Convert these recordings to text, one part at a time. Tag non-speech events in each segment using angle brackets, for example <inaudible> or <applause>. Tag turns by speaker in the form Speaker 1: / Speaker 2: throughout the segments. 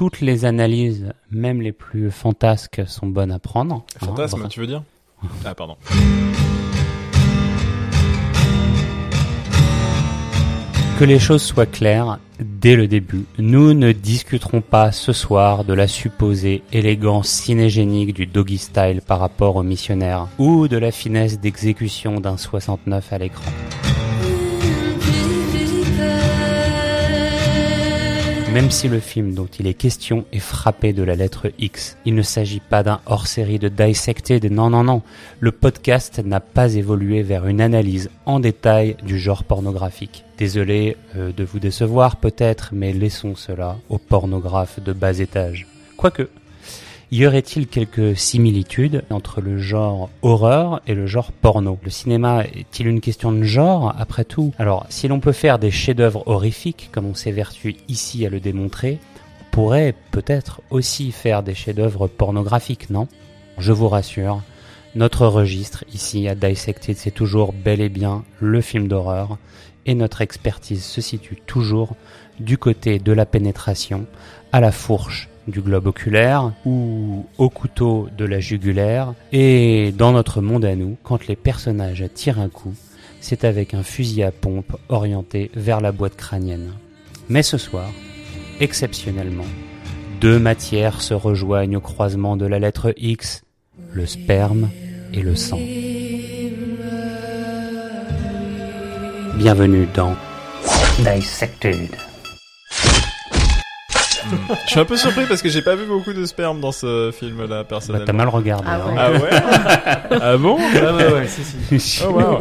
Speaker 1: toutes les analyses, même les plus fantasques, sont bonnes à prendre. Hein,
Speaker 2: Fantasme, tu veux dire <laughs> Ah, pardon.
Speaker 1: Que les choses soient claires dès le début. Nous ne discuterons pas ce soir de la supposée élégance cinégénique du doggy style par rapport au missionnaire ou de la finesse d'exécution d'un 69 à l'écran. Même si le film dont il est question est frappé de la lettre X, il ne s'agit pas d'un hors-série de Dissected, non non non. Le podcast n'a pas évolué vers une analyse en détail du genre pornographique. Désolé euh, de vous décevoir peut-être, mais laissons cela aux pornographes de bas étage. Quoique, y aurait-il quelques similitudes entre le genre horreur et le genre porno? Le cinéma est-il une question de genre, après tout? Alors, si l'on peut faire des chefs-d'œuvre horrifiques, comme on s'évertue ici à le démontrer, on pourrait peut-être aussi faire des chefs-d'œuvre pornographiques, non? Je vous rassure, notre registre ici à Dissected, c'est toujours bel et bien le film d'horreur, et notre expertise se situe toujours du côté de la pénétration, à la fourche du globe oculaire ou au couteau de la jugulaire. Et dans notre monde à nous, quand les personnages tirent un coup, c'est avec un fusil à pompe orienté vers la boîte crânienne. Mais ce soir, exceptionnellement, deux matières se rejoignent au croisement de la lettre X, le sperme et le sang. Bienvenue dans Dissected. <laughs>
Speaker 2: Je suis un peu surpris parce que j'ai pas vu beaucoup de sperme dans ce film-là,
Speaker 1: Bah,
Speaker 2: personnellement.
Speaker 1: t'as mal regardé.
Speaker 3: Ah
Speaker 1: hein.
Speaker 3: ouais.
Speaker 2: Ah ouais <laughs> Ah bon
Speaker 4: Ah ouais, ouais, si, si. <laughs>
Speaker 2: Oh wow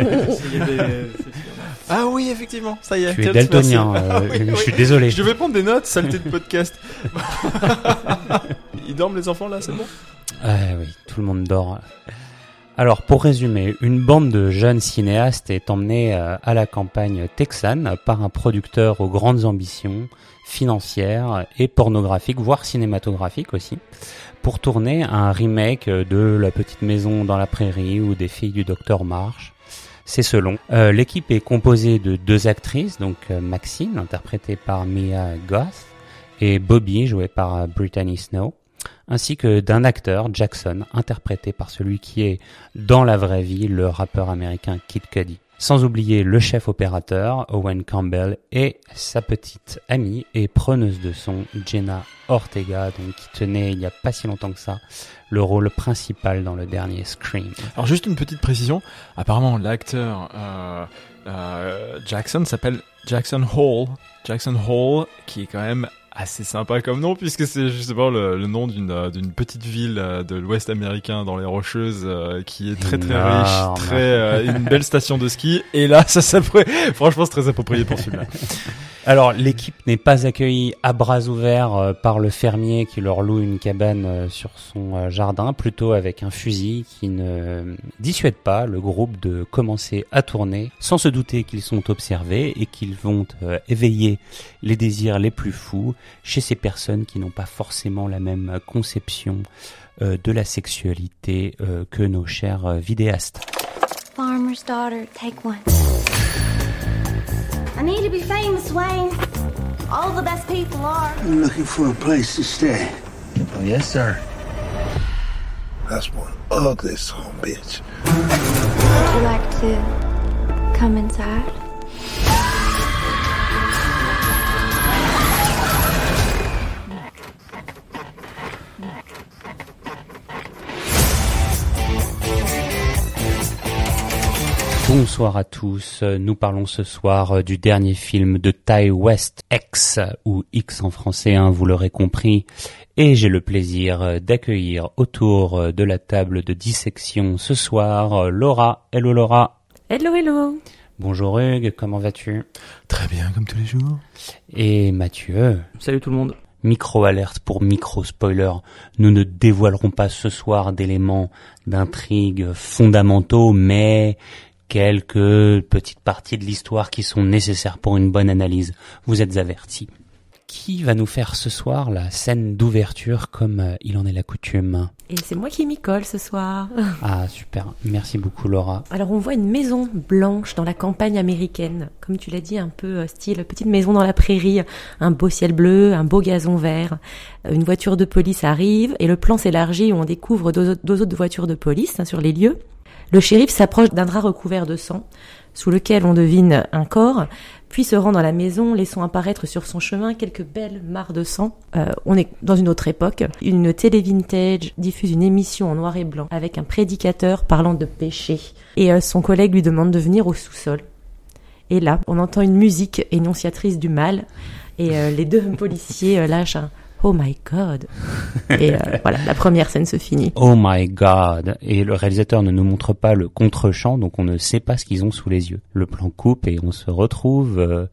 Speaker 2: Ah oui, effectivement, ça y est.
Speaker 1: Tu es daltonien, euh,
Speaker 2: Ah oui,
Speaker 1: je
Speaker 2: oui.
Speaker 1: suis désolé.
Speaker 2: Je vais prendre des notes, saleté de podcast. Ils dorment les enfants là, c'est bon?
Speaker 1: Ah oui, tout le monde dort. Alors, pour résumer, une bande de jeunes cinéastes est emmenée euh, à la campagne texane par un producteur aux grandes ambitions financières et pornographiques, voire cinématographiques aussi, pour tourner un remake de La Petite Maison dans la Prairie ou des Filles du Docteur Marsh. C'est selon. Euh, L'équipe est composée de deux actrices, donc euh, Maxine, interprétée par Mia Goth, et Bobby, joué par Brittany Snow ainsi que d'un acteur, Jackson, interprété par celui qui est, dans la vraie vie, le rappeur américain Kid Cudi. Sans oublier le chef opérateur, Owen Campbell, et sa petite amie et preneuse de son, Jenna Ortega, donc qui tenait, il n'y a pas si longtemps que ça, le rôle principal dans le dernier Scream.
Speaker 2: Alors juste une petite précision. Apparemment, l'acteur euh, euh, Jackson s'appelle Jackson Hall. Jackson Hall, qui est quand même assez sympa comme nom puisque c'est justement le, le nom d'une euh, d'une petite ville euh, de l'Ouest américain dans les Rocheuses euh, qui est très très riche, très euh, une belle station de ski. Et là, ça s'apprête. <laughs> Franchement, c'est très approprié pour celui-là. <laughs>
Speaker 1: Alors, l'équipe n'est pas accueillie à bras ouverts euh, par le fermier qui leur loue une cabane euh, sur son euh, jardin, plutôt avec un fusil qui ne dissuade pas le groupe de commencer à tourner, sans se douter qu'ils sont observés et qu'ils vont éveiller les désirs les plus fous chez ces personnes qui n'ont pas forcément la même conception de la sexualité que nos chers vidéastes.
Speaker 5: Farmer's daughter, take one. I need to be famous, Wayne. All the best people are.
Speaker 6: I'm looking for a place to stay.
Speaker 4: Oh, yes, sir.
Speaker 6: That's one ugly son bitch.
Speaker 5: Would you like to come inside?
Speaker 1: Bonsoir à tous, nous parlons ce soir euh, du dernier film de Ty West, X, ou X en français, hein, vous l'aurez compris, et j'ai le plaisir euh, d'accueillir autour euh, de la table de dissection ce soir Laura. Hello Laura.
Speaker 3: Hello, hello.
Speaker 1: Bonjour Hugues, comment vas-tu?
Speaker 2: Très bien, comme tous les jours.
Speaker 1: Et Mathieu.
Speaker 4: Salut tout le monde.
Speaker 1: Micro-alerte pour micro-spoiler. Nous ne dévoilerons pas ce soir d'éléments d'intrigue fondamentaux, mais quelques petites parties de l'histoire qui sont nécessaires pour une bonne analyse. Vous êtes avertis. qui va nous faire ce soir la scène d'ouverture comme euh, il en est la coutume?
Speaker 3: Et c'est moi qui m'y colle ce soir. <laughs>
Speaker 1: Ah super, merci beaucoup Laura.
Speaker 3: Alors on voit une maison blanche dans la campagne américaine, comme tu l'as dit, un peu euh, style petite maison dans la prairie, un beau ciel bleu, un beau gazon vert. Euh, Une voiture de police arrive et le plan s'élargit où on découvre deux, autres- deux autres voitures de police hein, sur les lieux. Le shérif s'approche d'un drap recouvert de sang, sous lequel on devine un corps, puis se rend dans la maison, laissant apparaître sur son chemin quelques belles mares de sang. Euh, on est dans une autre époque. Une télé vintage diffuse une émission en noir et blanc avec un prédicateur parlant de péché. Et euh, son collègue lui demande de venir au sous-sol. Et là, on entend une musique énonciatrice du mal. Et euh, les deux <laughs> policiers euh, lâchent un Oh my God. Et euh, <laughs> voilà, la première scène se finit.
Speaker 1: Oh my god Et le réalisateur ne nous montre pas le contre-champ, donc on ne sait pas ce qu'ils ont sous les yeux. Le plan coupe et on se retrouve euh,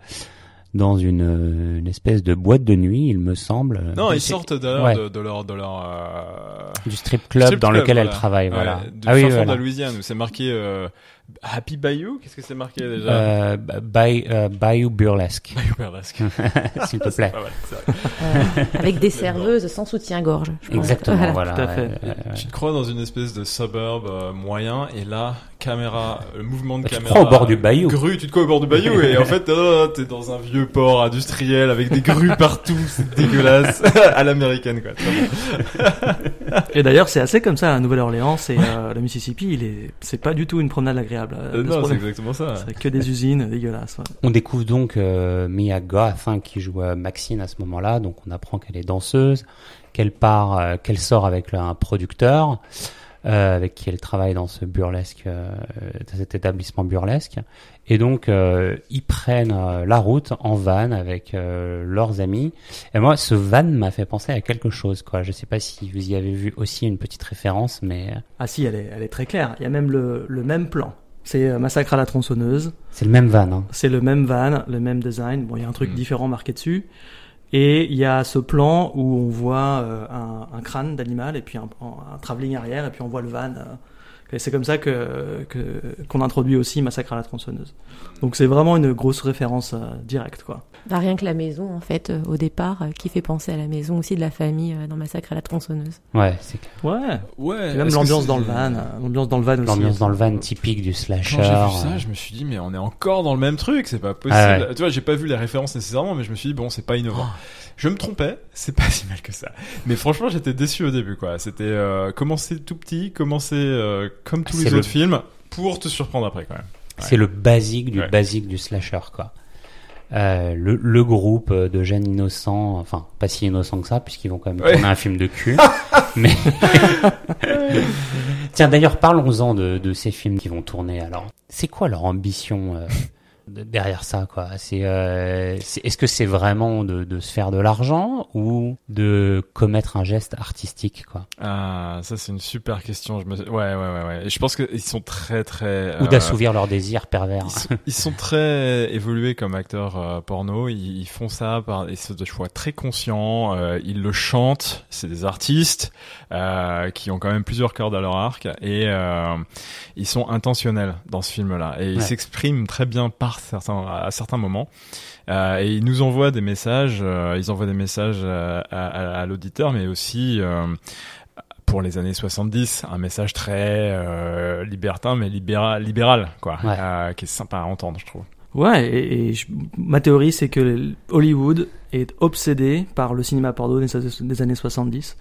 Speaker 1: dans une, euh, une espèce de boîte de nuit, il me semble.
Speaker 2: Non, ils sortent d'ailleurs
Speaker 1: ouais.
Speaker 2: de, de leur de leur euh,
Speaker 1: du strip club
Speaker 2: strip
Speaker 1: dans
Speaker 2: club,
Speaker 1: lequel elle
Speaker 2: voilà.
Speaker 1: travaille.
Speaker 2: Ouais,
Speaker 1: voilà.
Speaker 2: Du
Speaker 1: ah oui,
Speaker 2: fond de
Speaker 1: voilà.
Speaker 2: la Louisiane où c'est marqué euh, Happy Bayou. Qu'est-ce que c'est marqué déjà
Speaker 1: Euh, by, euh, Bayou Burlesque,
Speaker 2: Bayou Burlesque. <laughs>
Speaker 1: s'il te plaît.
Speaker 2: Mal.
Speaker 3: Euh, avec des serveuses sans soutien-gorge.
Speaker 1: Exactement,
Speaker 3: Voilà.
Speaker 1: voilà.
Speaker 4: Tout à fait.
Speaker 2: Tu te crois dans une espèce de suburb euh, moyen et là, caméra, le mouvement de
Speaker 1: Bah, tu te
Speaker 2: caméra.
Speaker 1: crois au bord du bayou.
Speaker 2: Grue, tu te crois au bord du bayou et <laughs> en fait, oh, t'es dans un vieux port industriel avec des grues <laughs> partout, c'est dégueulasse. <laughs> à l'américaine quoi.
Speaker 4: Et d'ailleurs, c'est assez comme ça à Nouvelle-Orléans. C'est euh, le Mississippi. Il est, c'est pas du tout une promenade agréable. euh,
Speaker 2: Euh, non, c'est exactement ça.
Speaker 4: C'est que des usines dégueulasses. ouais.
Speaker 1: On découvre donc euh, Mia Goth hein, qui joue euh, Maxine à ce moment-là, donc on apprend qu'elle est danseuse, qu'elle part, euh, qu'elle sort avec un producteur euh, avec qui elle travaille dans ce burlesque, euh, cet établissement burlesque, et donc euh, ils prennent euh, la route en van avec euh, leurs amis. Et moi, ce van m'a fait penser à quelque chose, quoi. Je sais pas si vous y avez vu aussi une petite référence, mais euh,
Speaker 4: Ah si, elle est, elle est très claire. Il y a même le, le même plan. C'est Massacre à la tronçonneuse.
Speaker 1: c'est le même van. Hein.
Speaker 4: C'est le même van, le même design. Bon, il y a un truc différent marqué dessus. Et il y a ce plan où on voit euh, un, crâne d'animal et puis un, un travelling arrière et puis on voit le van. Et c'est comme ça que que- qu'on introduit aussi Massacre à la tronçonneuse. Donc c'est vraiment une grosse référence euh, directe, quoi.
Speaker 3: Bah, rien que la maison, en fait, euh, au départ, euh, qui fait penser à la maison aussi de la famille euh, dans Massacre à la tronçonneuse.
Speaker 1: Ouais, c'est clair.
Speaker 4: Ouais.
Speaker 2: Ouais.
Speaker 4: Et même l'ambiance dans le van, euh, l'ambiance dans le van aussi.
Speaker 1: L'ambiance dans le van typique du
Speaker 2: Quand
Speaker 1: slasher.
Speaker 2: j'ai vu ça, je me suis dit, mais on est encore dans le même truc, c'est pas possible.
Speaker 1: Ah ouais.
Speaker 2: Tu vois, j'ai pas vu les références nécessairement, mais je me suis dit, bon, c'est pas innovant.
Speaker 1: Oh.
Speaker 2: Je me trompais, c'est pas si mal que ça. Mais franchement, j'étais déçu au début, quoi. C'était euh, commencer tout petit, commencer euh, comme tous les
Speaker 1: le-
Speaker 2: autres films, pour te surprendre après, quand même.
Speaker 1: C'est le basique du
Speaker 2: Ouais.
Speaker 1: basique du slasher, quoi. Euh, le, le groupe de jeunes innocents, enfin pas si innocents que ça, puisqu'ils vont quand même
Speaker 2: Ouais.
Speaker 1: tourner un film de cul. <laughs> mais <laughs> tiens, d'ailleurs, parlons-en de, de ces films qui vont tourner. Alors, c'est quoi leur ambition euh, derrière ça, quoi C'est euh, est-ce que c'est vraiment de, de se faire de l'argent ou de commettre un geste artistique, quoi?
Speaker 2: Ah, ça c'est une super question. Je me... Ouais, ouais, ouais, ouais. Et je pense qu'ils sont très, très.
Speaker 1: Ou
Speaker 2: euh,
Speaker 1: d'assouvir leurs désirs pervers
Speaker 2: Ils sont, ils sont très évolués comme acteurs euh, porno. Ils, ils font ça par et c'est des choix très conscients. euh, ils le chantent. C'est des artistes euh, qui ont quand même plusieurs cordes à leur arc et euh, ils sont intentionnels dans ce film-là et ils s'expriment très bien par certains à certains moments. Euh, et ils nous envoient des messages. euh, ils envoient des messages euh, à, à- à l'auditeur, mais aussi pour les années 70, un message très libertin mais libéral, libéral quoi,
Speaker 1: Ouais.
Speaker 2: qui est sympa à entendre, je trouve.
Speaker 4: Ouais, et, et je- ma théorie c'est que Hollywood est obsédé par le cinéma porno des, des années 70.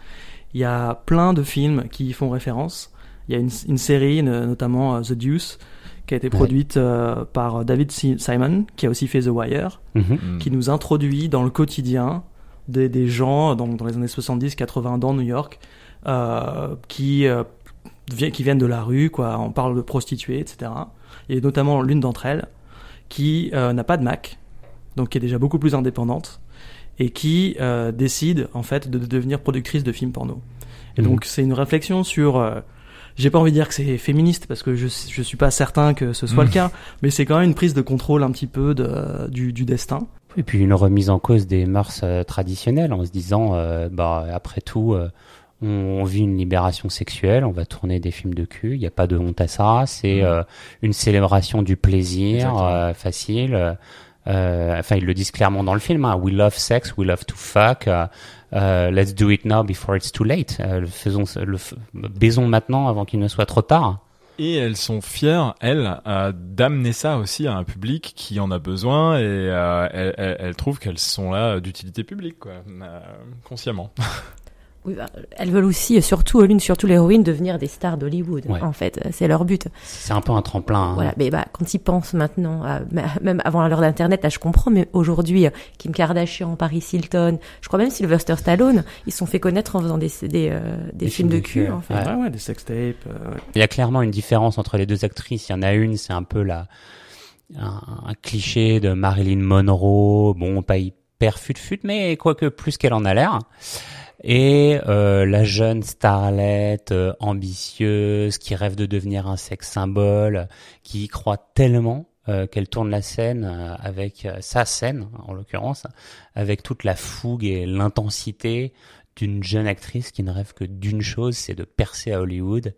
Speaker 4: Il y a plein de films qui y font référence. Il y a une, une série, no- notamment The Deuce, qui a été produite euh, par David Si- Simon, qui a aussi fait The Wire,
Speaker 1: Mhm.
Speaker 2: Mm.
Speaker 4: qui nous introduit dans le quotidien des, des gens dans, dans les années 70-80 dans New York, euh, qui, euh, vi- qui viennent de la rue, quoi. On parle de prostituées, etc. Et notamment l'une d'entre elles qui euh, n'a pas de Mac, donc qui est déjà beaucoup plus indépendante, et qui euh, décide en fait de, de devenir productrice de films porno. Et
Speaker 1: Mhm.
Speaker 4: donc c'est une réflexion sur... j'ai pas envie de dire que c'est féministe parce que je je suis pas certain que ce soit le cas, mais c'est quand même une prise de contrôle un petit peu de, du, du destin.
Speaker 1: Et puis une remise en cause des mœurs euh, traditionnelles en se disant, euh, bah après tout, euh, on, on vit une libération sexuelle, on va tourner des films de cul, il n'y a pas de honte à ça, c'est
Speaker 2: Mm.
Speaker 1: euh, une célébration du plaisir facile. Euh, enfin, ils le disent clairement dans le film. Hein. We love sex, we love to fuck. euh, let's do it now before it's too late. Euh, faisons, le baisons maintenant avant qu'il ne soit trop tard.
Speaker 2: Et elles sont fières, elles, d'amener ça aussi à un public qui en a besoin et elles, elles- elles trouvent qu'elles sont là d'utilité publique, quoi, euh, consciemment. <laughs>
Speaker 3: Oui, bah, elles veulent aussi, surtout l'une, surtout l'héroïne, devenir des stars d'Hollywood.
Speaker 1: Ouais.
Speaker 3: En fait, c'est leur but.
Speaker 1: C'est un peu un tremplin. hein.
Speaker 3: Voilà, mais bah, quand ils pensent maintenant, à- même avant l'heure d'Internet, là je comprends, mais aujourd'hui, Kim Kardashian, Paris Hilton, je crois même Sylvester Stallone, ils se sont fait connaître en faisant des, des, euh, des
Speaker 1: Des
Speaker 3: films de
Speaker 1: films de
Speaker 3: cul,
Speaker 1: cul,
Speaker 3: en fait.
Speaker 1: Ouais.
Speaker 4: Ouais, ouais, des sextapes. euh, ouais.
Speaker 1: Il y a clairement une différence entre les deux actrices. Il y en a une, c'est un peu la un, un cliché de Marilyn Monroe, bon, pas hyper fut-fut, mais quoique plus qu'elle en a l'air. Et euh, la jeune starlette euh, ambitieuse qui rêve de devenir un sexe symbole, qui y croit tellement euh, qu'elle tourne la scène euh, avec euh, sa scène, en l'occurrence, avec toute la fougue et l'intensité d'une jeune actrice qui ne rêve que d'une chose, c'est de percer à Hollywood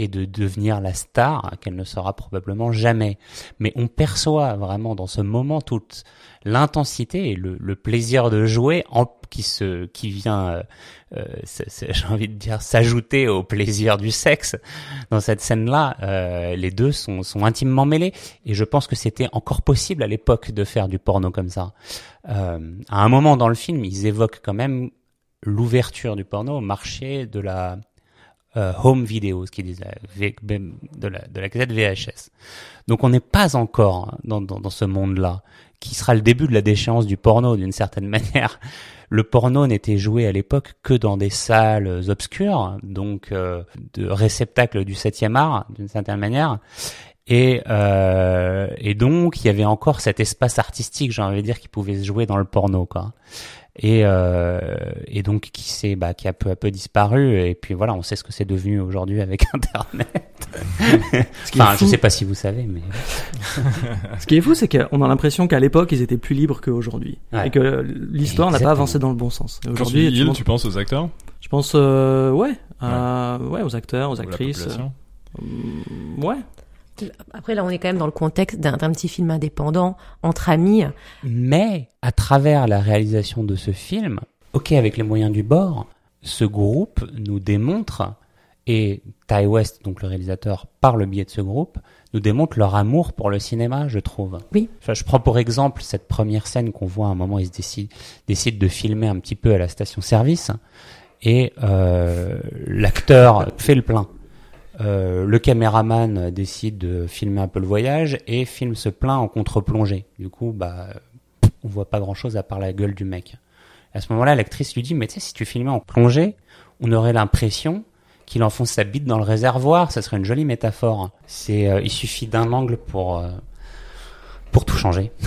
Speaker 1: et de devenir la star qu'elle ne sera probablement jamais. Mais on perçoit vraiment dans ce moment toute l'intensité et le, le plaisir de jouer en, qui se qui vient, euh, euh, <laughs> j'ai envie de dire, s'ajouter au plaisir du sexe dans cette scène-là. euh, les deux sont, sont intimement mêlés et je pense que c'était encore possible à l'époque de faire du porno comme ça. Euh, à un moment dans le film, ils évoquent quand même l'ouverture du porno au marché de la euh, home video, ce qu'ils disent, V- de la, de la cassette VHS. Donc on n'est pas encore dans, dans, dans ce monde-là, qui sera le début de la déchéance du porno d'une certaine <laughs> manière. Le porno n'était joué à l'époque que dans des salles obscures, donc euh, de réceptacles du septième art d'une certaine manière. Et, euh, et donc il y avait encore cet espace artistique, j'ai envie de dire, qui pouvait se jouer dans le porno, quoi et, euh, et donc qui s'est bah, qui a peu à peu disparu et puis voilà on sait ce que c'est devenu aujourd'hui avec <laughs> internet enfin je sais pas si vous savez mais
Speaker 4: Ce qui est fou, c'est qu'on a l'impression qu'à l'époque, ils étaient plus libres qu'aujourd'hui.
Speaker 1: Ouais.
Speaker 4: Et que l'histoire n'a pas avancé dans le bon sens.
Speaker 2: Tu
Speaker 4: Aujourd'hui, monde-
Speaker 2: tu penses aux acteurs?
Speaker 4: Je pense, euh, ouais, euh, ouais, aux acteurs, aux
Speaker 2: ou
Speaker 4: actrices. euh, ouais.
Speaker 3: Après, là, on est quand même dans le contexte d'un petit film indépendant, entre amis.
Speaker 1: mais à travers la réalisation de ce film ok avec les moyens du bord ce groupe nous démontre et Ty West donc le réalisateur par le biais de ce groupe nous démontre leur amour pour le cinéma je trouve
Speaker 3: Oui.
Speaker 1: Enfin, je prends pour exemple cette première scène qu'on voit à un moment, ils décident de filmer un petit peu à la station-service et euh, l'acteur fait le plein. Euh, le caméraman décide de filmer un peu le voyage et filme ce plein en contre-plongée. Du coup, bah, on voit pas grand-chose à part la gueule du mec. À ce moment-là, l'actrice lui dit, mais tu sais, si tu filmais en plongée, on aurait l'impression qu'il enfonce sa bite dans le réservoir. Ça serait une jolie métaphore. C'est, euh, il suffit d'un angle pour euh, pour tout changer. <laughs>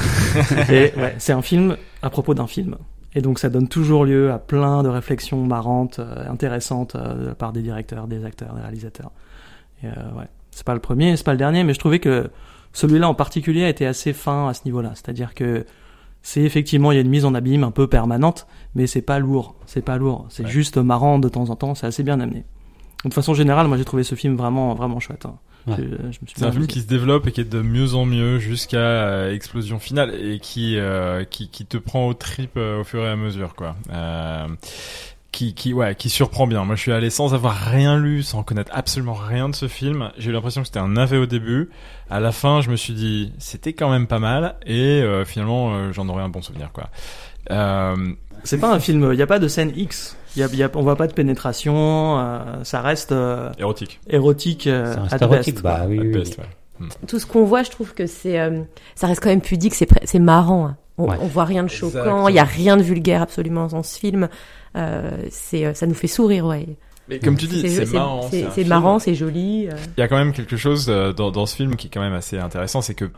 Speaker 4: Ouais, c'est un film à propos d'un film. Et donc ça donne toujours lieu à plein de réflexions marrantes, intéressantes euh, de la part des directeurs, des acteurs, des réalisateurs. Et, euh, ouais. C'est pas le premier, c'est pas le dernier, mais je trouvais que celui-là en particulier a été assez fin à ce niveau-là. C'est-à-dire que c'est effectivement il y a une mise en abîme un peu permanente, mais c'est pas lourd, c'est pas lourd, c'est
Speaker 2: Ouais.
Speaker 4: juste marrant de temps en temps, c'est assez bien amené. De façon générale, moi j'ai trouvé ce film vraiment vraiment chouette. hein.
Speaker 1: Ouais.
Speaker 2: C'est un film qui se développe et qui est de mieux en mieux jusqu'à euh, explosion finale et qui, euh, qui qui te prend au trip euh, au fur et à mesure quoi. Qui qui ouais qui surprend bien. Moi je suis allé sans avoir rien lu, sans connaître absolument rien de ce film. J'ai eu l'impression que c'était un navet au début. À la fin, je me suis dit c'était quand même pas mal et euh, finalement euh, j'en aurais un bon souvenir quoi. Euh,
Speaker 4: C'est pas un film, il n'y a pas de scène X. Y a, y a, on voit pas de pénétration, euh, ça reste euh,
Speaker 2: érotique.
Speaker 4: érotique euh,
Speaker 1: C'est un
Speaker 4: at
Speaker 1: stéréotype,
Speaker 4: best,
Speaker 1: bah oui,
Speaker 2: best, ouais.
Speaker 3: Tout ce qu'on voit, je trouve que c'est, euh, ça reste quand même pudique, c'est, c'est marrant. hein. On,
Speaker 1: Ouais.
Speaker 3: on voit rien de choquant, il y a rien de vulgaire absolument dans ce film. Euh, c'est, euh, ça nous fait sourire, ouais.
Speaker 2: Mais comme tu dis, c'est marrant.
Speaker 3: c'est, marrant, c'est joli. euh.
Speaker 2: Il y a quand même quelque chose dans, dans ce film qui est quand même assez intéressant, c'est que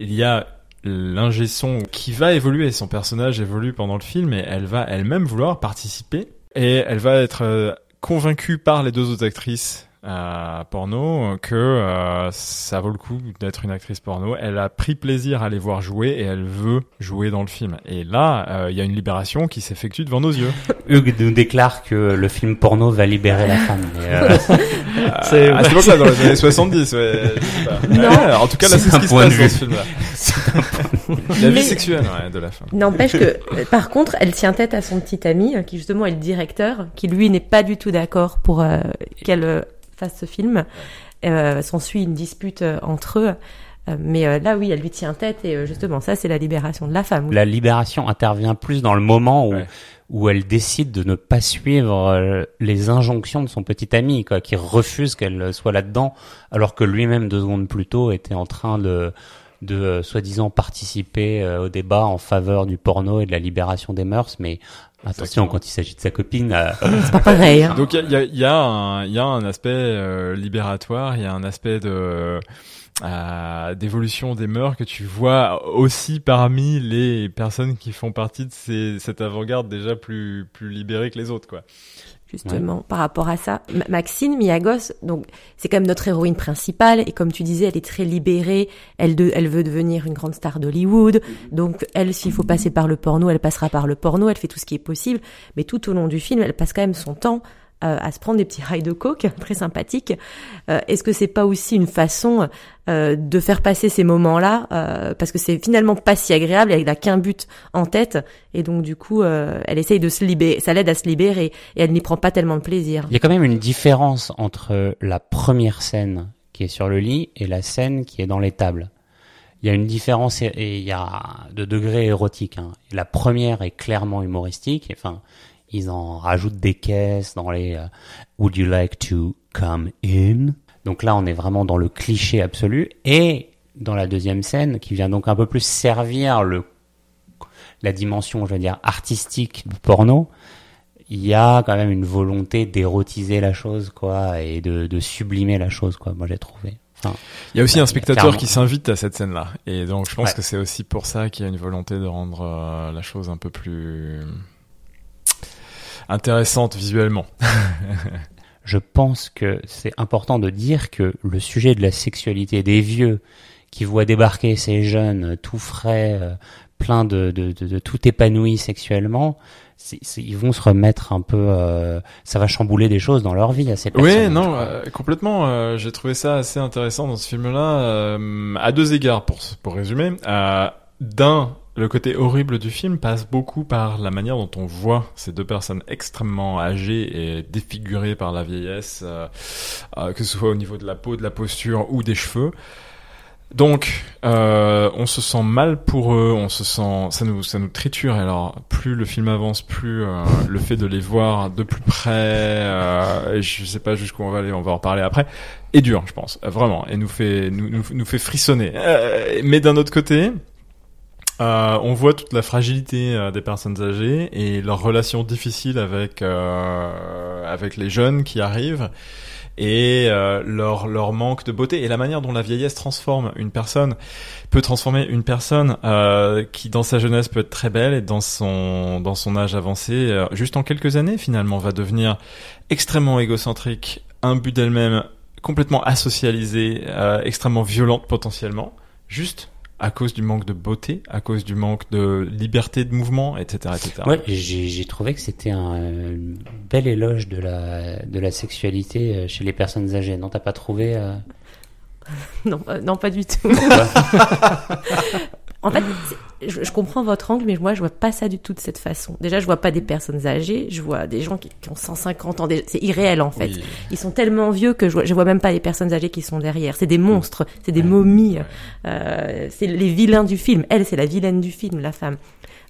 Speaker 2: il y a l'ingé son qui va évoluer, son personnage évolue pendant le film et elle va elle-même vouloir participer et elle va être convaincue par les deux autres actrices euh, porno que euh, ça vaut le coup d'être une actrice porno. Elle a pris plaisir à les voir jouer et elle veut jouer dans le film. Et là, euh, il y a une libération qui s'effectue devant nos yeux. <laughs>
Speaker 1: Hugues nous déclare que le film porno va libérer la femme. euh, <laughs>
Speaker 4: C'est-
Speaker 2: à cette époque-là, dans les années 70, ouais. <laughs>
Speaker 3: Non.
Speaker 2: Ouais, en tout cas, là,
Speaker 1: C'est
Speaker 2: ce
Speaker 1: un
Speaker 2: qui se
Speaker 1: point de
Speaker 2: passe dans
Speaker 1: vue.
Speaker 2: ce film-là. La vie
Speaker 3: Mais-
Speaker 2: sexuelle ouais, de la femme.
Speaker 3: N'empêche que, euh, par contre, elle tient tête à son petit ami, euh, qui justement est le directeur, qui lui n'est pas du tout d'accord pour euh, qu'elle euh, fasse ce film. Euh, S'ensuit une dispute euh, entre eux. Euh, mais euh, là, oui, elle lui tient tête et euh, justement, ça, c'est la libération de la femme.
Speaker 1: la libération intervient plus dans le moment où,
Speaker 2: Ouais.
Speaker 1: où elle décide de ne pas suivre euh, les injonctions de son petit ami, quoi, qui refuse qu'elle soit là-dedans, alors que lui-même deux secondes plus tôt était en train de de euh, soi-disant participer euh, au débat en faveur du porno et de la libération des mœurs, mais attention
Speaker 2: Exactement.
Speaker 1: quand il s'agit de sa copine, euh, <laughs>
Speaker 3: C'est pas pareil. hein.
Speaker 2: Donc il y a, il y, a, il y, a un- il y a un aspect euh, libératoire, il y a un aspect de euh, d'évolution des mœurs que tu vois aussi parmi les personnes qui font partie de ces, cette avant-garde déjà plus plus libérée que les autres quoi.
Speaker 3: Justement par rapport à ça. Ma- Maxine Miagos, donc c'est quand même notre héroïne principale et comme tu disais, elle est très libérée. Elle de, elle veut devenir une grande star d'Hollywood. Donc elle, s'il faut passer par le porno, elle passera par le porno. Elle fait tout ce qui est possible, mais tout au long du film, elle passe quand même son temps euh, à se prendre des petits rails de coke <laughs> très sympathiques. Euh, Est-ce que c'est pas aussi une façon euh, de faire passer ces moments-là euh, parce que c'est finalement pas si agréable. Elle n'a qu'un but en tête et donc du coup, euh, elle essaye de se libérer. Ça l'aide à se libérer et elle n'y prend pas tellement de plaisir.
Speaker 1: il y a quand même une différence entre la première scène qui est sur le lit et la scène qui est dans les tables. Il y a une différence et il y a de degrés érotiques. Hein. La première est clairement humoristique. Enfin, ils en rajoutent des caisses dans les euh, Would you like to come in? Donc là, on est vraiment dans le cliché absolu. Et dans la deuxième scène, qui vient donc un peu plus servir le la dimension, je veux dire, artistique du porno, il y a quand même une volonté d'érotiser la chose, quoi, et de, de sublimer la chose, quoi. Moi, j'ai trouvé. Enfin,
Speaker 2: Il y a aussi
Speaker 1: Bah,
Speaker 2: un spectateur
Speaker 1: clairement.
Speaker 2: qui s'invite à cette scène-là et donc je pense
Speaker 1: Ouais.
Speaker 2: que c'est aussi pour ça qu'il y a une volonté de rendre euh, la chose un peu plus intéressante visuellement. <laughs>
Speaker 1: je pense que c'est important de dire que le sujet de la sexualité des vieux qui voient débarquer ces jeunes tout frais, euh, pleins de, de, de, de tout épanoui sexuellement, ils vont se remettre un peu, euh, ça va chambouler des choses dans leur vie à ces personnes.
Speaker 2: Oui, non, euh, complètement. euh, J'ai trouvé ça assez intéressant dans ce film-là, à deux égards, pour, pour résumer. D'un, le côté horrible du film passe beaucoup par la manière dont on voit ces deux personnes extrêmement âgées et défigurées par la vieillesse, euh, euh, que ce soit au niveau de la peau, de la posture ou des cheveux. Donc, euh, on se sent mal pour eux, on se sent, ça nous, ça nous triture. Alors, plus le film avance, plus euh, le fait de les voir de plus près, euh, je sais pas jusqu'où on va aller, on va en reparler après, est dur, je pense, vraiment, et nous fait, nous, nous, nous fait frissonner. Mais d'un autre côté, euh, on voit toute la fragilité euh, des personnes âgées et leur relation difficile avec euh, avec les jeunes qui arrivent et euh, leur leur manque de beauté et la manière dont la vieillesse transforme une personne peut transformer une personne euh, qui dans sa jeunesse peut être très belle et dans son dans son âge avancé euh, juste en quelques années finalement va devenir extrêmement égocentrique imbu d'elle-même complètement asocialisée extrêmement violente potentiellement. Juste à cause du manque de beauté, à cause du manque de liberté de mouvement, etc., etc.
Speaker 1: Ouais, j'ai trouvé que c'était un bel éloge de la de la sexualité euh, chez les personnes âgées. Non, t'as pas trouvé euh,
Speaker 3: Non, euh, non, pas du tout. <laughs> <laughs> en fait, je, je comprends votre angle, mais moi, je vois pas ça du tout de cette façon. Déjà, je vois pas des personnes âgées, je vois des gens qui, qui ont 150 ans. C'est irréel, en fait.
Speaker 2: Oui.
Speaker 3: Ils sont tellement vieux que je vois, je vois même pas les personnes âgées qui sont derrière. C'est des monstres, c'est des momies. Euh, c'est les vilains du film. Elle, c'est la vilaine du film, la femme.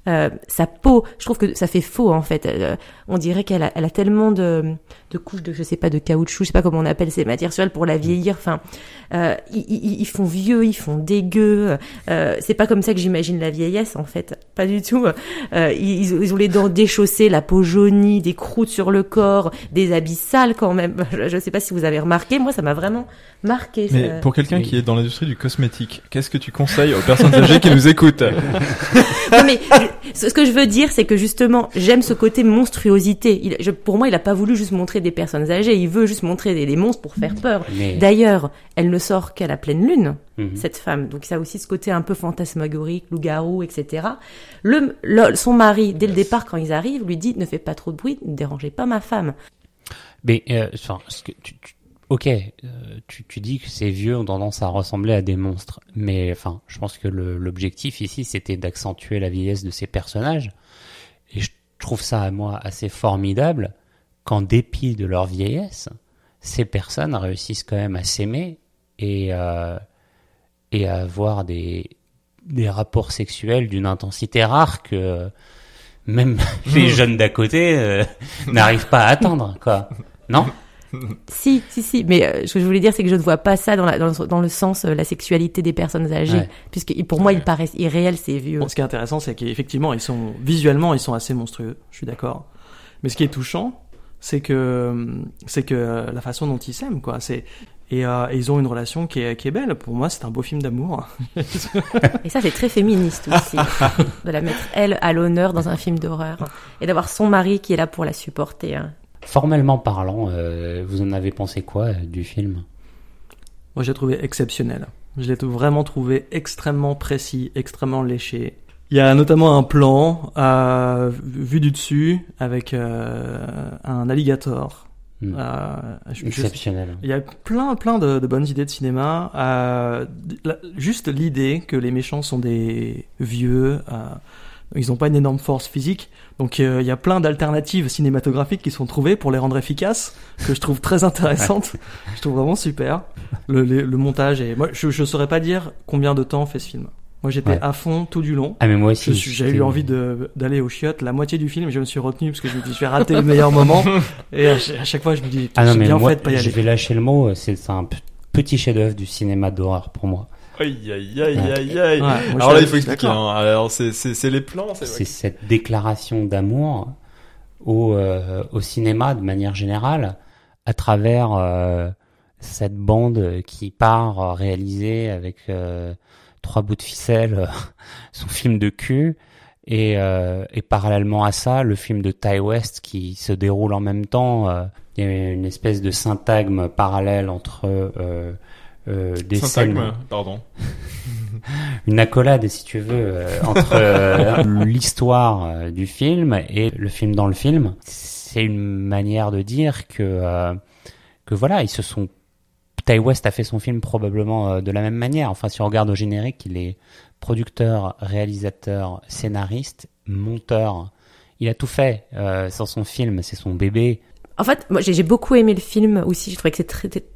Speaker 3: Euh, sa peau, je trouve que ça fait faux en fait. Euh, on dirait qu'elle a, elle a tellement de, de couches de, je sais pas, de caoutchouc, je sais pas comment on appelle ces matières sur elle pour la vieillir. Enfin, euh, ils, ils- ils font vieux, ils font dégueux. Euh, c'est pas comme ça que j'imagine la vieillesse en fait, pas du tout. Euh, ils, ils ont les dents déchaussées, la peau jaunie, des croûtes sur le corps, des habits sales quand même. <laughs> Je, je sais pas si vous avez remarqué, moi ça m'a vraiment marqué.
Speaker 2: Mais
Speaker 3: ça.
Speaker 2: pour quelqu'un
Speaker 1: oui.
Speaker 2: qui est dans l'industrie du cosmétique, qu'est-ce que tu conseilles aux personnes âgées qui nous écoutent? <laughs>
Speaker 3: Non mais ce que je veux dire, c'est que justement, j'aime ce côté monstruosité. Il, je- pour moi, il a pas voulu juste montrer des personnes âgées, il veut juste montrer des, des monstres pour faire peur.
Speaker 1: Mais-
Speaker 3: D'ailleurs, elle ne sort qu'à la pleine lune,
Speaker 1: Mhm.
Speaker 3: cette femme. Donc ça a aussi ce côté un peu fantasmagorique, loup-garou, etc. Le, le- son mari, dès le départ, quand ils arrivent, lui dit ne fais pas trop de bruit, ne dérangez pas ma femme.
Speaker 1: Mais euh, enfin, ce que tu, tu- ok, euh, tu, tu dis que ces vieux ont tendance à ressembler à des monstres, mais enfin, je pense que l'objectif ici, c'était d'accentuer la vieillesse de ces personnages, et je trouve ça à moi assez formidable qu'en dépit de leur vieillesse, ces personnes réussissent quand même à s'aimer et euh, et à avoir des des rapports sexuels d'une intensité rare que même <laughs> les jeunes d'à côté euh, n'arrivent pas à atteindre, quoi. Non? <laughs>
Speaker 3: Si, si, si. Mais euh, ce que je voulais dire, c'est que je ne vois pas ça dans, la, dans, le- dans le sens euh, la sexualité des personnes âgées,
Speaker 1: Ouais.
Speaker 3: puisque pour moi, ils paraissent irréels ces vieux.
Speaker 4: Bon, ce qui est intéressant, c'est qu'effectivement, ils sont visuellement, ils sont assez monstrueux. Je suis d'accord. Mais ce qui est touchant, c'est que c'est que la façon dont ils s'aiment, quoi. C'est et, euh, et ils ont une relation qui est, qui est belle. Pour moi, c'est un beau film d'amour. <laughs>
Speaker 3: Et ça, c'est très féministe aussi, de la mettre elle à l'honneur dans un film d'horreur et d'avoir son mari qui est là pour la supporter. hein.
Speaker 1: Formellement parlant, euh, vous en avez pensé quoi euh, du film?
Speaker 4: Moi, j'ai trouvé exceptionnel. Je l'ai vraiment trouvé extrêmement précis, extrêmement léché. Il y a notamment un plan euh, vu du dessus avec euh, un alligator.
Speaker 1: Hmm.
Speaker 4: Je-
Speaker 1: Exceptionnel.
Speaker 4: Il y a plein, plein de, de bonnes idées de cinéma. La- juste l'idée que les méchants sont des vieux, ils n'ont pas une énorme force physique. Donc euh, il y a plein d'alternatives cinématographiques qui sont trouvées pour les rendre efficaces, que je trouve très intéressantes. <laughs> je trouve vraiment super. Le, le, le montage et moi, je, je saurais pas dire combien de temps fait ce film. Moi, j'étais
Speaker 1: Ouais.
Speaker 4: à fond tout du long.
Speaker 1: Ah mais moi aussi.
Speaker 4: J'ai eu envie d'aller aux chiottes la moitié du film. Je me suis retenu parce que je me dis je vais rater le meilleur moment. <laughs> Et à, ch- à chaque fois, je me dis
Speaker 1: Ah non mais
Speaker 4: bien
Speaker 1: moi,
Speaker 4: fait de pas y
Speaker 1: je vais lâcher le mot. C'est un petit chef-d'œuvre du cinéma d'horreur pour moi.
Speaker 2: Aïe, aïe, aïe, aïe, aïe. Alors là, il faut expliquer. hein. Alors, c'est, c'est, c'est les plans, c'est
Speaker 1: C'est cette déclaration d'amour au, euh, au cinéma de manière générale à travers euh, cette bande qui part euh, réaliser avec euh, trois bouts de ficelle <laughs> son film de cul et, et parallèlement à ça le film de Ty West qui se déroule en même temps il y a une espèce de syntagme parallèle entre des scènes
Speaker 2: pardon. <laughs>
Speaker 1: une accolade, si tu veux, euh, entre euh, <laughs> l'histoire euh, du film et le film dans le film. C'est une manière de dire que euh, que voilà, ils se sont. Ty West a fait son film probablement euh, de la même manière. Enfin, si on regarde au générique, il est producteur, réalisateur, scénariste, monteur. Il a tout fait euh, sur son film. C'est son bébé.
Speaker 3: En fait, moi, j'ai beaucoup aimé le film aussi. Je trouvais que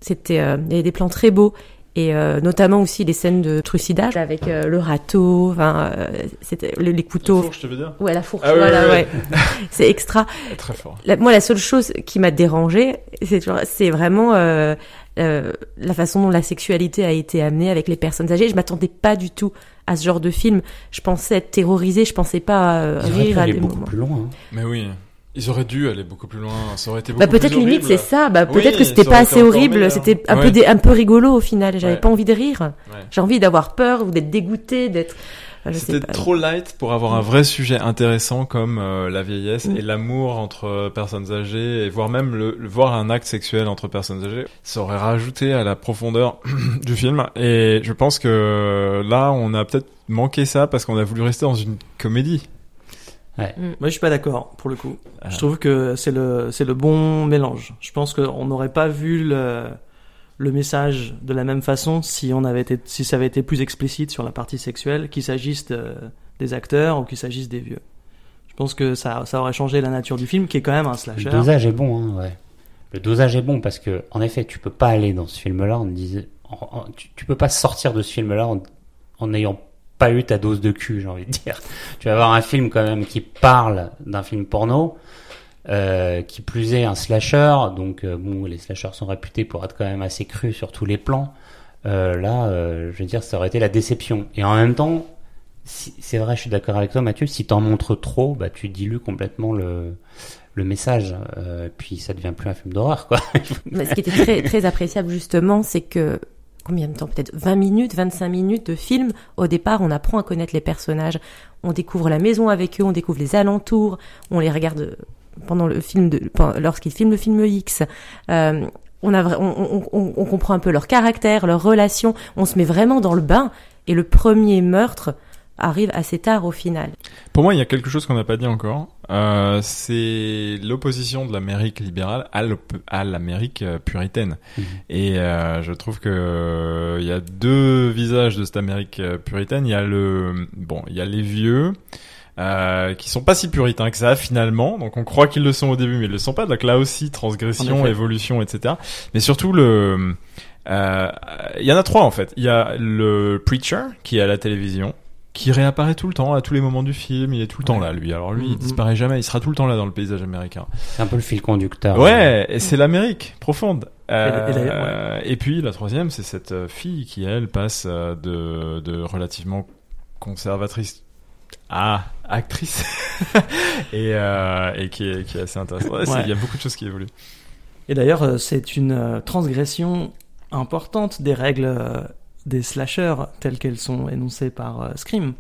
Speaker 3: c'était, euh, il y avait des plans très beaux. Et euh, notamment aussi les scènes de trucidage avec euh, le râteau, enfin, euh, c'était le- les couteaux.
Speaker 2: Fourche, tu veux dire
Speaker 3: Ouais, la fourche,
Speaker 2: Ah
Speaker 3: voilà, ouais. <laughs> c'est extra.
Speaker 2: Très fort.
Speaker 3: La- moi, la seule chose qui m'a dérangée, c'est vraiment euh, euh, la façon dont la sexualité a été amenée avec les personnes âgées. Je m'attendais pas du tout à ce genre de film. Je pensais être terrorisée, je pensais pas euh, rire à
Speaker 1: aller
Speaker 3: des
Speaker 1: beaucoup
Speaker 3: moments.
Speaker 1: plus loin. hein.
Speaker 2: Mais oui. Ils auraient dû aller beaucoup plus loin. Ça aurait été beaucoup
Speaker 3: Bah peut-être
Speaker 2: plus
Speaker 3: limite
Speaker 2: horrible.
Speaker 3: c'est ça. Bah
Speaker 2: Oui,
Speaker 3: peut-être que c'était pas assez horrible. C'était un
Speaker 2: Ouais.
Speaker 3: peu dé- un peu rigolo au final. J'avais
Speaker 2: Ouais.
Speaker 3: pas envie de rire.
Speaker 2: Ouais.
Speaker 3: J'ai envie d'avoir peur ou d'être dégoûté, d'être. enfin, sais
Speaker 2: C'était
Speaker 3: pas.
Speaker 2: trop light pour avoir un vrai sujet intéressant comme euh, la vieillesse
Speaker 3: Mm.
Speaker 2: et l'amour entre euh, personnes âgées et voire même le, le- voir un acte sexuel entre personnes âgées. Ça aurait rajouté à la profondeur <clears throat> du film et je pense que là on a peut-être manqué ça parce qu'on a voulu rester dans une comédie.
Speaker 4: Moi, je suis pas d'accord pour le coup.
Speaker 2: Ah.
Speaker 4: Je trouve que c'est le c'est le bon mélange. Je pense qu'on n'aurait pas vu le le message de la même façon si on avait été si ça avait été plus explicite sur la partie sexuelle, qu'il s'agisse de- des acteurs ou qu'il s'agisse des vieux. Je pense que ça ça aurait changé la nature du film, qui est quand même un
Speaker 1: Le
Speaker 4: slasher.
Speaker 1: dosage est bon, hein, ouais. Le dosage est bon parce que, en effet, tu peux pas aller dans ce film-là en disant, tu, tu peux pas sortir de ce film-là en, en n'ayant pas eu ta dose de cul, j'ai envie de dire. Tu vas avoir un film quand même qui parle d'un film porno, euh, qui plus est un slasher, donc euh, bon, les slashers sont réputés pour être quand même assez crus sur tous les plans. Euh, là, je veux dire, ça aurait été la déception. Et en même temps, si- c'est vrai, je suis d'accord avec toi, Mathieu. Si t'en montres trop, bah tu dilues complètement le le message. Puis ça devient plus un film d'horreur, quoi.
Speaker 3: Ce qui était très très appréciable justement, c'est que combien de temps Peut-être 20 minutes, 25 minutes de film. Au départ, on apprend à connaître les personnages. On découvre la maison avec eux, on découvre les alentours, on les regarde euh, pendant le film de, lorsqu'ils filment le film X. Euh, on- on comprend un peu leur caractère, leurs relations. On se met vraiment dans le bain. Et le premier meurtre arrive assez tard au final.
Speaker 2: Pour moi, il y a quelque chose qu'on n'a pas dit encore. Euh, c'est l'opposition de l'Amérique libérale à l'Amérique euh, puritaine.
Speaker 1: Mhm.
Speaker 2: Et euh, je trouve que euh, il y a deux visages de cette Amérique puritaine. Il y a le bon, il y a les vieux. Euh, qui sont pas si puritains que ça finalement, donc on croit qu'ils le sont au début, mais ils le sont pas. Donc là aussi, transgression, évolution, etc. Mais surtout le, euh, il y en a trois en fait. Il y a le preacher qui est à la télévision, qui réapparaît tout le temps à tous les moments du film. Il est tout le temps là, lui. Alors lui, il
Speaker 4: Mhm.
Speaker 2: disparaît jamais. Il sera tout le temps là dans le paysage américain.
Speaker 1: C'est un peu le fil conducteur.
Speaker 2: Ouais, et c'est l'Amérique profonde. Euh,
Speaker 4: Et- et d'ailleurs,
Speaker 2: et puis la troisième, c'est cette euh, fille qui elle passe euh, de, de relativement conservatrice à actrice <laughs> et, euh, et qui est, qui est assez intéressante. Ouais, c'est-
Speaker 4: Ouais.
Speaker 2: Il y a beaucoup de choses qui évoluent.
Speaker 4: Et d'ailleurs, euh, c'est une euh, transgression importante des règles euh, des slashers telles qu'elles sont énoncées par euh, Scream,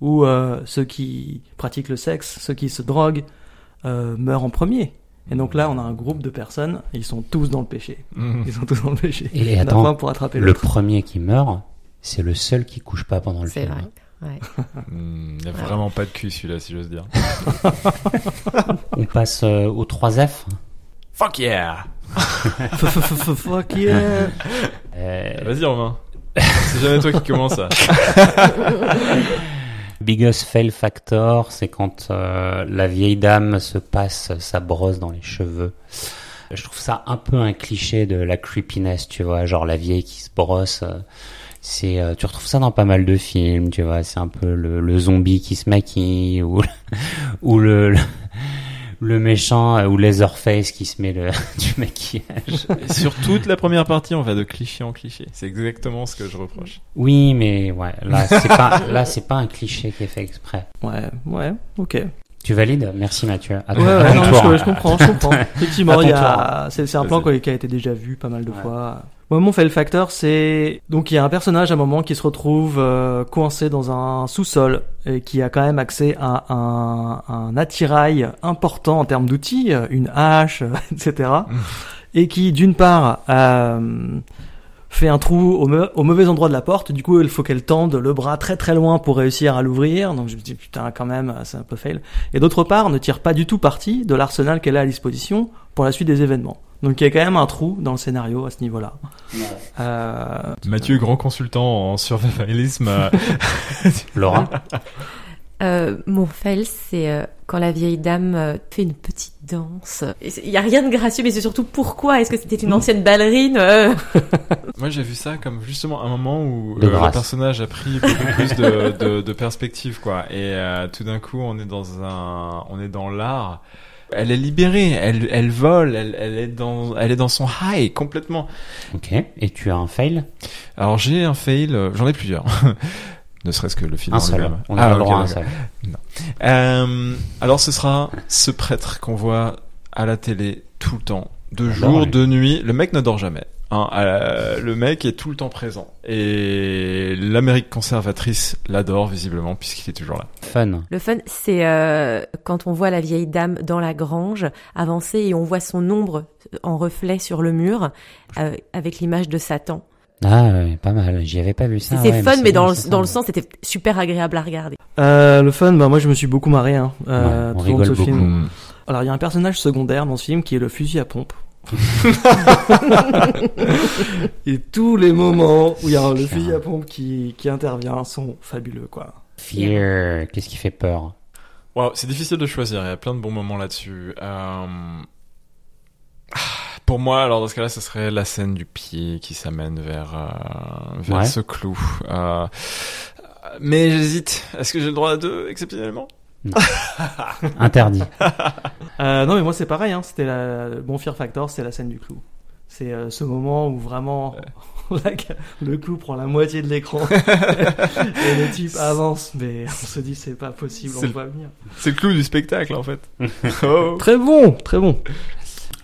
Speaker 4: où euh, ceux qui pratiquent le sexe, ceux qui se droguent, euh, meurent en premier. Et donc là, on a un groupe de personnes, ils sont tous dans le péché.
Speaker 2: Mhm.
Speaker 4: Ils sont tous dans le péché.
Speaker 1: Et
Speaker 4: Il y en a
Speaker 1: attends,
Speaker 4: un pour attraper
Speaker 1: Le premier qui meurt, c'est le seul qui couche pas pendant le
Speaker 3: C'est
Speaker 1: film.
Speaker 3: vrai. Ouais.
Speaker 2: Hmm, Il n'y a vraiment pas de cul celui-là, si j'ose dire. <laughs>
Speaker 1: On passe euh, aux 3 F.
Speaker 2: Fuck yeah <laughs>
Speaker 4: Fuck yeah
Speaker 1: Euh,
Speaker 2: Vas-y Romain. C'est jamais toi qui commence <laughs>
Speaker 1: biggest fail factor, c'est quand euh, la vieille dame se passe sa brosse dans les cheveux. Je trouve ça un peu un cliché de la creepiness, tu vois, genre la vieille qui se brosse. euh, C'est, euh, tu retrouves ça dans pas mal de films, tu vois. C'est un peu le, zombie qui se maquille ou <laughs> le, le méchant euh, ou Leatherface qui se met le, <laughs> du maquillage.
Speaker 2: Sur toute la première partie, on va de cliché en cliché. C'est exactement ce que je reproche.
Speaker 1: Oui, mais ouais, là c'est pas <laughs> là c'est pas un cliché qui est fait exprès.
Speaker 4: Ouais, ouais, ok.
Speaker 1: Tu valides? Merci Mathieu. À ton,
Speaker 4: Ouais,
Speaker 1: à
Speaker 4: ouais,
Speaker 1: ton
Speaker 4: non,
Speaker 1: tour.
Speaker 4: je, je comprends, je comprends. <laughs> Effectivement,
Speaker 1: À ton
Speaker 4: il y a, c'est, c'est un plan qui a été déjà vu pas mal de
Speaker 1: Ouais.
Speaker 4: fois. Moi, mon fail factor, c'est donc il y a un personnage à un moment qui se retrouve euh, coincé dans un sous-sol et qui a quand même accès à un, un attirail important en termes d'outils, euh, une hache, euh, <laughs> etc. <laughs> Et qui, d'une part, euh, fait un trou au, au mauvais endroit de la porte. Du coup, il faut qu'elle tende le bras très très loin pour réussir à l'ouvrir. Donc je me dis putain, quand même, c'est un peu fail. Et d'autre part, ne tire pas du tout parti de l'arsenal qu'elle a à disposition pour la suite des événements. Donc il y a quand même un trou dans le scénario à ce niveau-là. Euh,
Speaker 2: Mathieu, grand consultant en survivalisme. euh, <laughs>
Speaker 1: Laura
Speaker 3: Euh, mon fail, c'est euh, quand la vieille dame euh, fait une petite danse. Il y a rien de gracieux, mais c'est surtout pourquoi Est-ce que c'était une ancienne ballerine euh <laughs>
Speaker 2: Moi, j'ai vu ça comme justement un moment où euh, le personnage a pris beaucoup plus de, de, de perspective, quoi. Et euh, tout d'un coup, on est dans un, on est dans l'art. Elle est libérée, elle, elle vole, elle, elle est dans, elle est dans son high complètement.
Speaker 1: Ok. Et tu as un fail?
Speaker 2: Alors j'ai un fail, euh, j'en ai plusieurs. <laughs> ne serait-ce que le film
Speaker 1: Un seul. On a
Speaker 2: Ah,
Speaker 1: le droit à un seul.
Speaker 2: Euh, alors ce sera ce prêtre qu'on voit à la télé tout le temps, de
Speaker 1: J'adore,
Speaker 2: jour,
Speaker 1: lui.
Speaker 2: de nuit. Le mec ne dort jamais. Hein, euh, le mec est tout le temps présent. Et l'Amérique conservatrice l'adore visiblement puisqu'il est toujours là.
Speaker 1: Fun.
Speaker 3: Le fun, c'est euh, quand on voit la vieille dame dans la grange avancer et on voit son ombre en reflet sur le mur euh, avec l'image de Satan.
Speaker 1: Ah ouais, pas mal. J'y avais pas vu ça.
Speaker 3: c'est
Speaker 1: ouais,
Speaker 3: fun, mais dans, le,
Speaker 1: ça.
Speaker 3: dans le sens, c'était super agréable à regarder.
Speaker 4: euh, le fun, bah moi je me suis beaucoup marré hein, euh,
Speaker 1: Ouais, on
Speaker 4: tout
Speaker 1: rigole
Speaker 4: ce
Speaker 1: beaucoup.
Speaker 4: film. Alors il y a un personnage secondaire dans ce film qui est le fusil à pompe. <laughs> Et tous les moments où il y a le fusil à pompe qui, qui intervient sont fabuleux quoi.
Speaker 1: Fear. Qu'est-ce qui fait peur
Speaker 2: Wow, c'est difficile de choisir. Il y a plein de bons moments là-dessus. Euh, ah, Pour moi, alors dans ce cas-là, ce serait la scène du pied qui s'amène vers euh, vers
Speaker 1: Ouais.
Speaker 2: ce clou. Euh, Mais j'hésite. Est-ce que j'ai le droit à deux exceptionnellement? <laughs>
Speaker 1: Interdit. <laughs>
Speaker 4: Euh, non mais moi c'est pareil, hein, c'était la... mon fear factor, c'est la scène du clou. C'est euh, ce moment où vraiment <laughs> le clou prend la moitié de l'écran et le type avance, mais on se dit c'est pas possible, on
Speaker 2: C'est
Speaker 4: le voit venir.
Speaker 2: C'est le clou du spectacle en fait. oh.
Speaker 4: Très bon, très bon.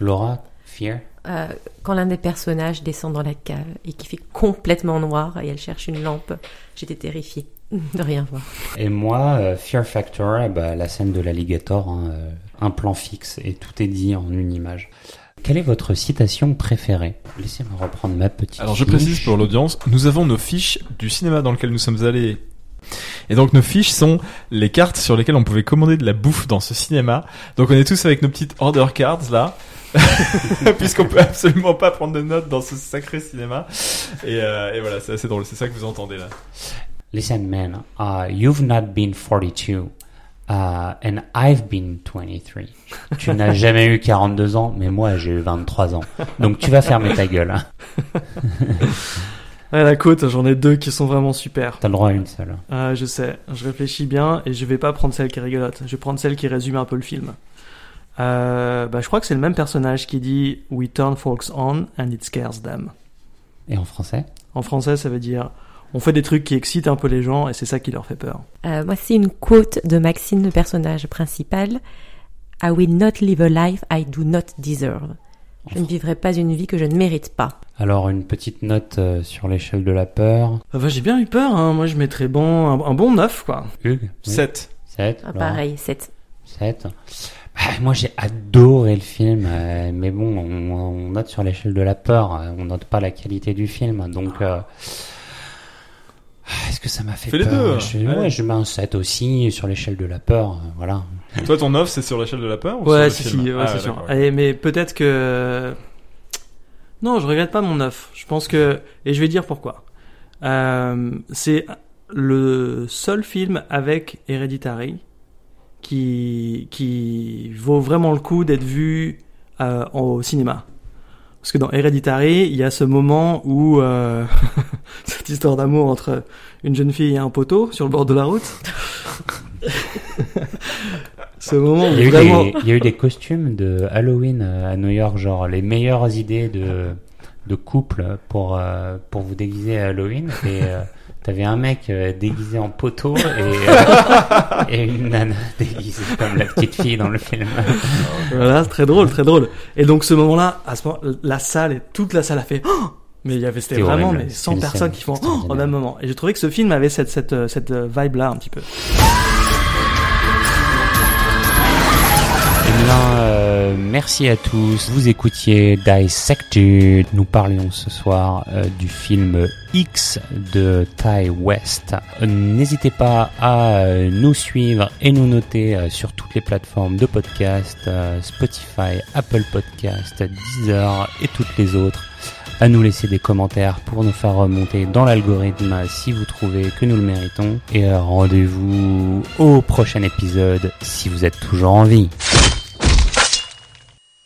Speaker 1: Laura, Fear?
Speaker 3: Euh, quand l'un des personnages descend dans la cave et qui fait complètement noir et elle cherche une lampe, j'étais terrifiée <laughs> de rien voir.
Speaker 1: Et moi, euh, Fear Factor, ben, la scène de l'alligator, hein, euh, un plan fixe et tout est dit en une image. Quelle est votre citation préférée? Laissez-moi reprendre ma petite.
Speaker 2: Alors je précise pour l'audience, nous avons nos fiches du cinéma dans lequel nous sommes allés. Et donc nos fiches sont les cartes sur lesquelles on pouvait commander de la bouffe dans ce cinéma. Donc on est tous avec nos petites order cards là. <laughs> Puisqu'on peut absolument pas prendre de notes dans ce sacré cinéma. Et, euh, et voilà, c'est assez drôle, c'est ça que vous entendez là.
Speaker 1: Listen, man, uh, you've not been 42, uh, and I've been 23. tu n'as <laughs> jamais eu 42 ans, mais moi j'ai eu 23 ans. Donc tu vas fermer ta gueule.
Speaker 4: À la côte, j'en ai deux qui sont vraiment super.
Speaker 1: T'as le droit à une seule.
Speaker 4: Ah, je sais, je réfléchis bien et je vais pas prendre celle qui est rigolote. Je vais prendre celle qui résume un peu le film. Euh, bah, je crois que c'est le même personnage qui dit We turn folks on and it scares them.
Speaker 1: Et en français?
Speaker 4: En français, ça veut dire on fait des trucs qui excitent un peu les gens et c'est ça qui leur fait peur.
Speaker 3: Euh, moi, c'est une quote de Maxine, le personnage principal. I will not live a life I do not deserve. Je ne vivrai pas une vie que je ne mérite pas.
Speaker 1: Alors une petite note euh, sur l'échelle de la peur.
Speaker 4: Ah bah, j'ai bien eu peur, hein. moi je mettrais bon, un, un bon 9 quoi.
Speaker 1: Hugues
Speaker 2: 7.
Speaker 1: 7.
Speaker 3: Ah, pareil, 7.
Speaker 1: 7. moi j'ai adoré le film, euh, mais bon, on, on note sur l'échelle de la peur, euh, on note pas la qualité du film, donc... euh, Est-ce que ça m'a fait
Speaker 2: Fais les
Speaker 1: peur
Speaker 2: deux,
Speaker 1: je,
Speaker 2: ouais.
Speaker 1: ouais, je mets un 7 aussi sur l'échelle de la peur, euh, voilà.
Speaker 2: Toi ton 9 c'est sur l'échelle de la peur ou sur
Speaker 4: Ouais,
Speaker 2: le
Speaker 4: si,
Speaker 2: film
Speaker 4: si, ouais,
Speaker 2: Ah,
Speaker 4: c'est sûr.
Speaker 2: d'accord.
Speaker 4: Allez, mais peut-être que. Non, je regrette pas mon 9. Je pense que. Et je vais dire pourquoi. Euh, c'est le seul film avec Hereditary qui, qui vaut vraiment le coup d'être vu euh, au cinéma. Parce que dans Hereditary, il y a ce moment où euh, <laughs> cette histoire d'amour entre une jeune fille et un poteau sur le bord de la route. <laughs> ce moment où
Speaker 1: Il y, a eu
Speaker 4: vraiment...
Speaker 1: des, il y a eu des costumes de Halloween euh, à New York, genre les meilleures idées de, de couple pour, euh, pour vous déguiser à Halloween. Et euh, t'avais un mec euh, déguisé en poteau et, euh, <laughs> et une nana déguisée comme la petite fille dans le film.
Speaker 4: Voilà, c'est très drôle, très drôle. Et donc ce moment-là, à ce moment, la salle, et toute la salle a fait. Oh mais il y avait c'était vraiment
Speaker 1: horrible.
Speaker 4: mais
Speaker 1: C'était
Speaker 4: 100
Speaker 1: une
Speaker 4: personnes qui font oh au même moment. Et j'ai trouvé que ce film avait cette cette cette vibe là un petit peu.
Speaker 1: Eh bien, euh, merci à tous. Vous écoutiez Dissected. Nous parlions ce soir euh, du film X de Ty West. N'hésitez pas à euh, nous suivre et nous noter sur toutes les plateformes de podcast, Spotify, Apple Podcast, Deezer et toutes les autres. À nous laisser des commentaires pour nous faire remonter dans l'algorithme si vous trouvez que nous le méritons. Et rendez-vous au prochain épisode si vous êtes toujours en vie.